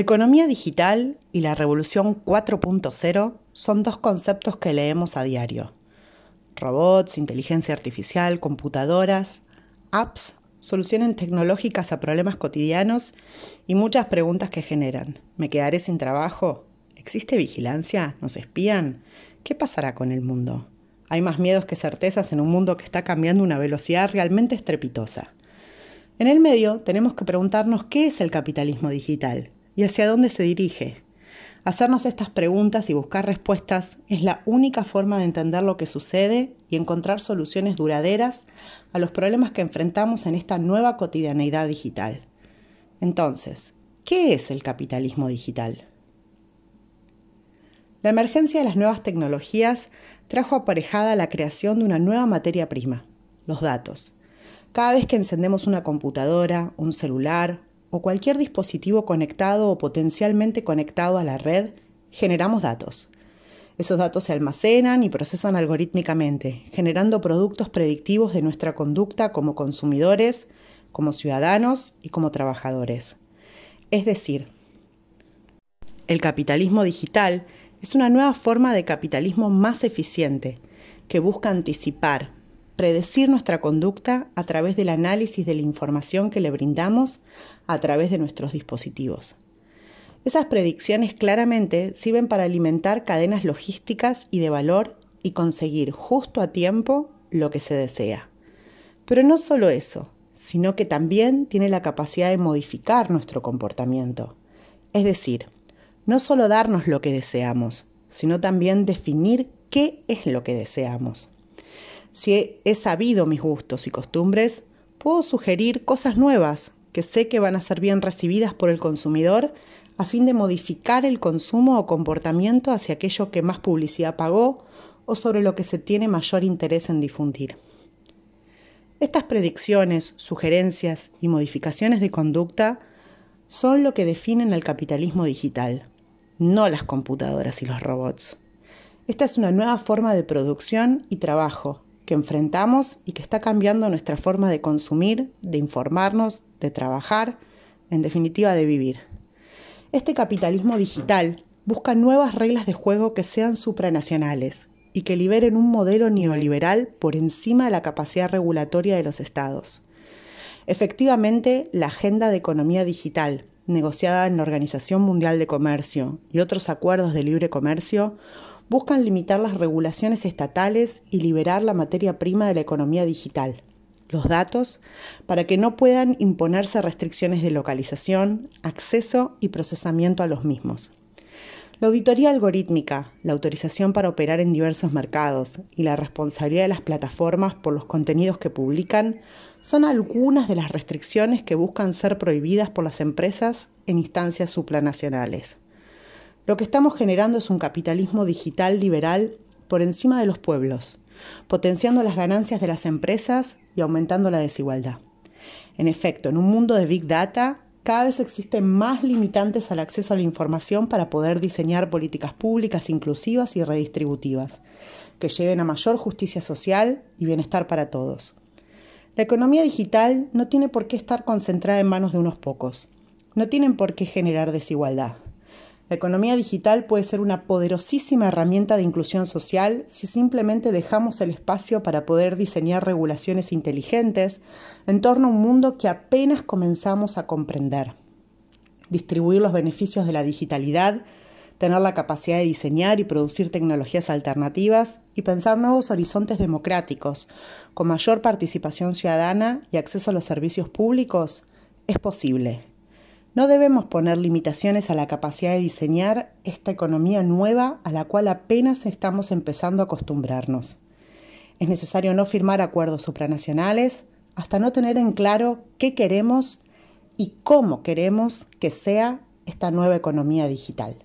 Economía digital y la revolución 4.0 son dos conceptos que leemos a diario. Robots, inteligencia artificial, computadoras, apps, soluciones tecnológicas a problemas cotidianos y muchas preguntas que generan. ¿Me quedaré sin trabajo? ¿Existe vigilancia? ¿Nos espían? ¿Qué pasará con el mundo? Hay más miedos que certezas en un mundo que está cambiando a una velocidad realmente estrepitosa. En el medio tenemos que preguntarnos qué es el capitalismo digital y hacia dónde se dirige. Hacernos estas preguntas y buscar respuestas es la única forma de entender lo que sucede y encontrar soluciones duraderas a los problemas que enfrentamos en esta nueva cotidianeidad digital. Entonces, ¿qué es el capitalismo digital? La emergencia de las nuevas tecnologías trajo aparejada la creación de una nueva materia prima, los datos. Cada vez que encendemos una computadora, un celular o cualquier dispositivo conectado o potencialmente conectado a la red, generamos datos. Esos datos se almacenan y procesan algorítmicamente, generando productos predictivos de nuestra conducta como consumidores, como ciudadanos y como trabajadores. Es decir, el capitalismo digital es una nueva forma de capitalismo más eficiente que busca anticipar, predecir nuestra conducta a través del análisis de la información que le brindamos a través de nuestros dispositivos. Esas predicciones claramente sirven para alimentar cadenas logísticas y de valor y conseguir justo a tiempo lo que se desea. Pero no solo eso, sino que también tiene la capacidad de modificar nuestro comportamiento. Es decir, no solo darnos lo que deseamos, sino también definir qué es lo que deseamos. Si he sabido mis gustos y costumbres, puedo sugerir cosas nuevas que sé que van a ser bien recibidas por el consumidor a fin de modificar el consumo o comportamiento hacia aquello que más publicidad pagó o sobre lo que se tiene mayor interés en difundir. Estas predicciones, sugerencias y modificaciones de conducta son lo que definen el capitalismo digital, no las computadoras y los robots. Esta es una nueva forma de producción y trabajo que enfrentamos y que está cambiando nuestra forma de consumir, de informarnos, de trabajar, en definitiva de vivir. Este capitalismo digital busca nuevas reglas de juego que sean supranacionales y que liberen un modelo neoliberal por encima de la capacidad regulatoria de los estados. Efectivamente, la Agenda de Economía Digital, negociada en la Organización Mundial de Comercio y otros acuerdos de libre comercio, buscan limitar las regulaciones estatales y liberar la materia prima de la economía digital, los datos, para que no puedan imponerse restricciones de localización, acceso y procesamiento a los mismos. La auditoría algorítmica, la autorización para operar en diversos mercados y la responsabilidad de las plataformas por los contenidos que publican son algunas de las restricciones que buscan ser prohibidas por las empresas en instancias supranacionales. Lo que estamos generando es un capitalismo digital liberal por encima de los pueblos, potenciando las ganancias de las empresas y aumentando la desigualdad. En efecto, en un mundo de Big Data, cada vez existen más limitantes al acceso a la información para poder diseñar políticas públicas inclusivas y redistributivas, que lleven a mayor justicia social y bienestar para todos. La economía digital no tiene por qué estar concentrada en manos de unos pocos, no tienen por qué generar desigualdad. La economía digital puede ser una poderosísima herramienta de inclusión social si simplemente dejamos el espacio para poder diseñar regulaciones inteligentes en torno a un mundo que apenas comenzamos a comprender. Distribuir los beneficios de la digitalidad, tener la capacidad de diseñar y producir tecnologías alternativas y pensar nuevos horizontes democráticos, con mayor participación ciudadana y acceso a los servicios públicos, es posible no debemos poner limitaciones a la capacidad de diseñar esta economía nueva a la cual apenas estamos empezando a acostumbrarnos. Es necesario no firmar acuerdos supranacionales hasta no tener en claro qué queremos y cómo queremos que sea esta nueva economía digital.